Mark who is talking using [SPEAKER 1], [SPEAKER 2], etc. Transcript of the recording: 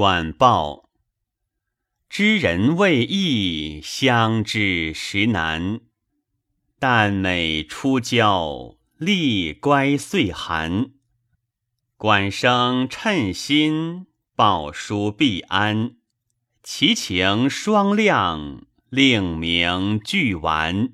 [SPEAKER 1] 管报，知人未易相知时难，但美出郊，立乖岁寒。管生称心，报书必安，其情双亮，令名俱完。